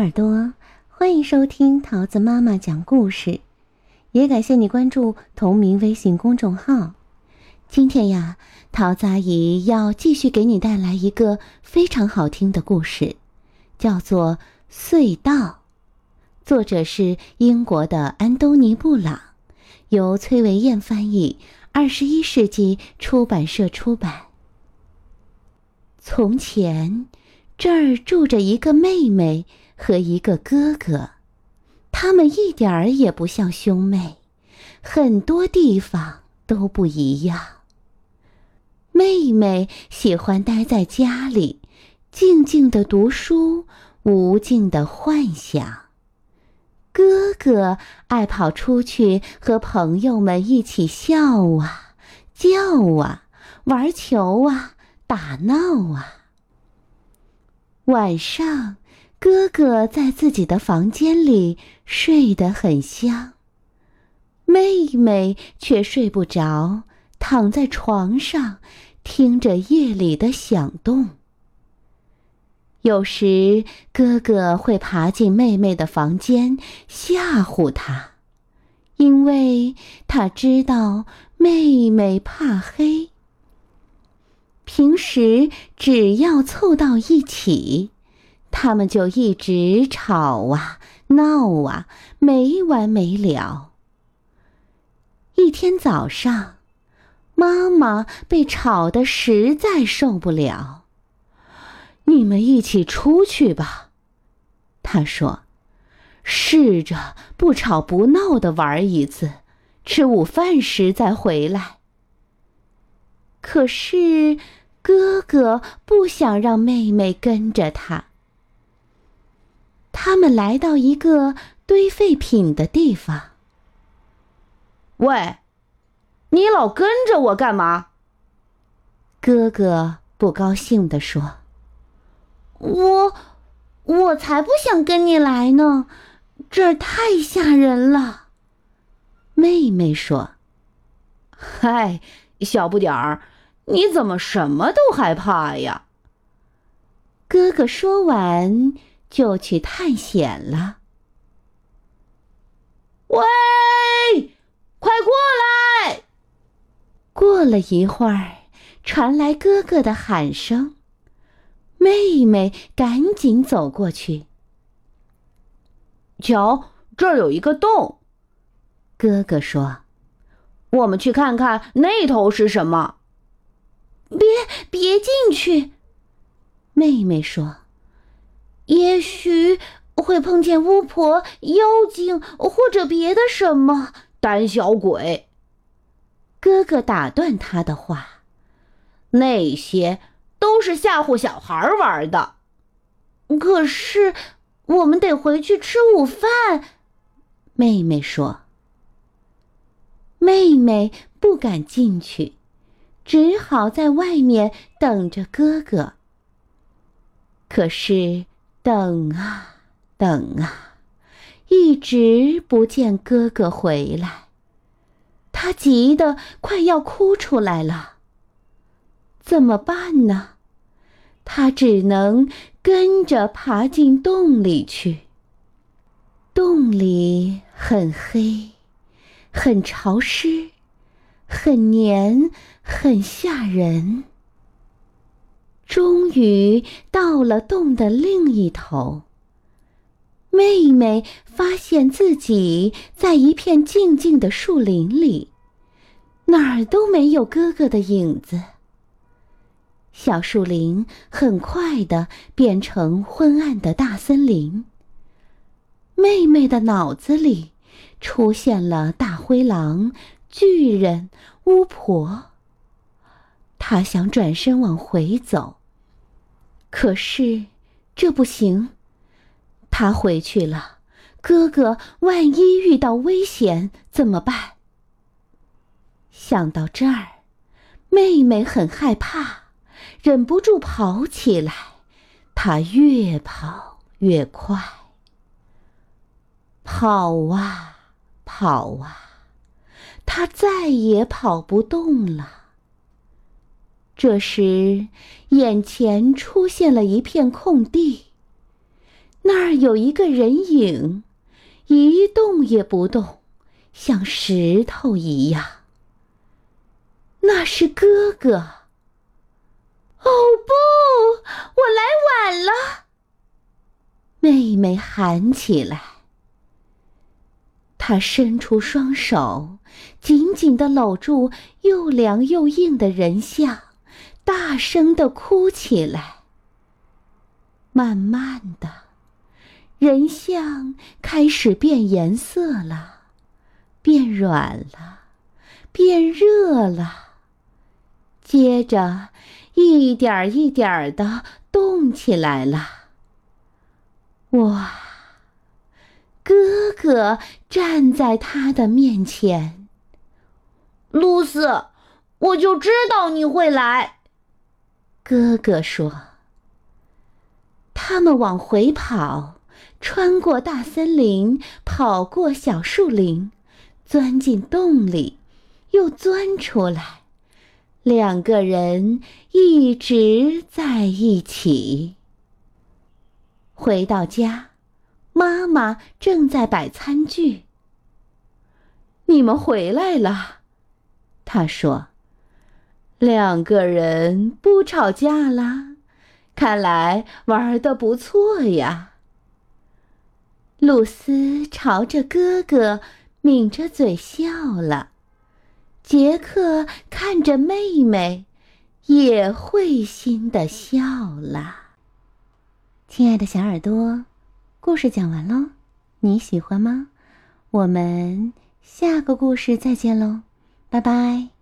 耳朵，欢迎收听桃子妈妈讲故事，也感谢你关注同名微信公众号。今天呀，桃子阿姨要继续给你带来一个非常好听的故事，叫做《隧道》，作者是英国的安东尼·布朗，由崔维燕翻译，二十一世纪出版社出版。从前，这儿住着一个妹妹和一个哥哥，他们一点儿也不像兄妹，很多地方都不一样。妹妹喜欢待在家里，静静的读书，无尽的幻想；哥哥爱跑出去和朋友们一起笑啊、叫啊、玩球啊。打闹啊！晚上，哥哥在自己的房间里睡得很香，妹妹却睡不着，躺在床上听着夜里的响动。有时，哥哥会爬进妹妹的房间吓唬她，因为他知道妹妹怕黑。平时只要凑到一起，他们就一直吵啊闹啊，没完没了。一天早上，妈妈被吵得实在受不了。你们一起出去吧，她说：“试着不吵不闹的玩一次，吃午饭时再回来。”可是。哥哥不想让妹妹跟着他。他们来到一个堆废品的地方。喂，你老跟着我干嘛？哥哥不高兴地说：“我，我才不想跟你来呢，这儿太吓人了。”妹妹说：“嗨，小不点儿。”你怎么什么都害怕呀？哥哥说完就去探险了。喂，快过来！过了一会儿，传来哥哥的喊声，妹妹赶紧走过去。瞧，这儿有一个洞。哥哥说：“我们去看看那头是什么。”别别进去，妹妹说：“也许会碰见巫婆、妖精或者别的什么胆小鬼。”哥哥打断他的话：“那些都是吓唬小孩玩的。”可是我们得回去吃午饭，妹妹说。妹妹不敢进去。只好在外面等着哥哥。可是等啊等啊，一直不见哥哥回来，他急得快要哭出来了。怎么办呢？他只能跟着爬进洞里去。洞里很黑，很潮湿。很黏，很吓人。终于到了洞的另一头。妹妹发现自己在一片静静的树林里，哪儿都没有哥哥的影子。小树林很快的变成昏暗的大森林。妹妹的脑子里出现了大灰狼。巨人、巫婆。他想转身往回走，可是这不行。他回去了，哥哥万一遇到危险怎么办？想到这儿，妹妹很害怕，忍不住跑起来。她越跑越快，跑啊跑啊。他再也跑不动了。这时，眼前出现了一片空地，那儿有一个人影，一动也不动，像石头一样。那是哥哥。哦不，我来晚了！妹妹喊起来。他伸出双手，紧紧地搂住又凉又硬的人像，大声地哭起来。慢慢的，人像开始变颜色了，变软了，变热了。接着，一点一点的动起来了。哇！哥哥站在他的面前。露丝，我就知道你会来。哥哥说。他们往回跑，穿过大森林，跑过小树林，钻进洞里，又钻出来。两个人一直在一起。回到家，妈妈正在摆餐具。你们回来了，她说：“两个人不吵架啦，看来玩的不错呀。”露丝朝着哥哥抿着嘴笑了。杰克看着妹妹，也会心的笑了。亲爱的小耳朵，故事讲完喽，你喜欢吗？我们下个故事再见喽，拜拜。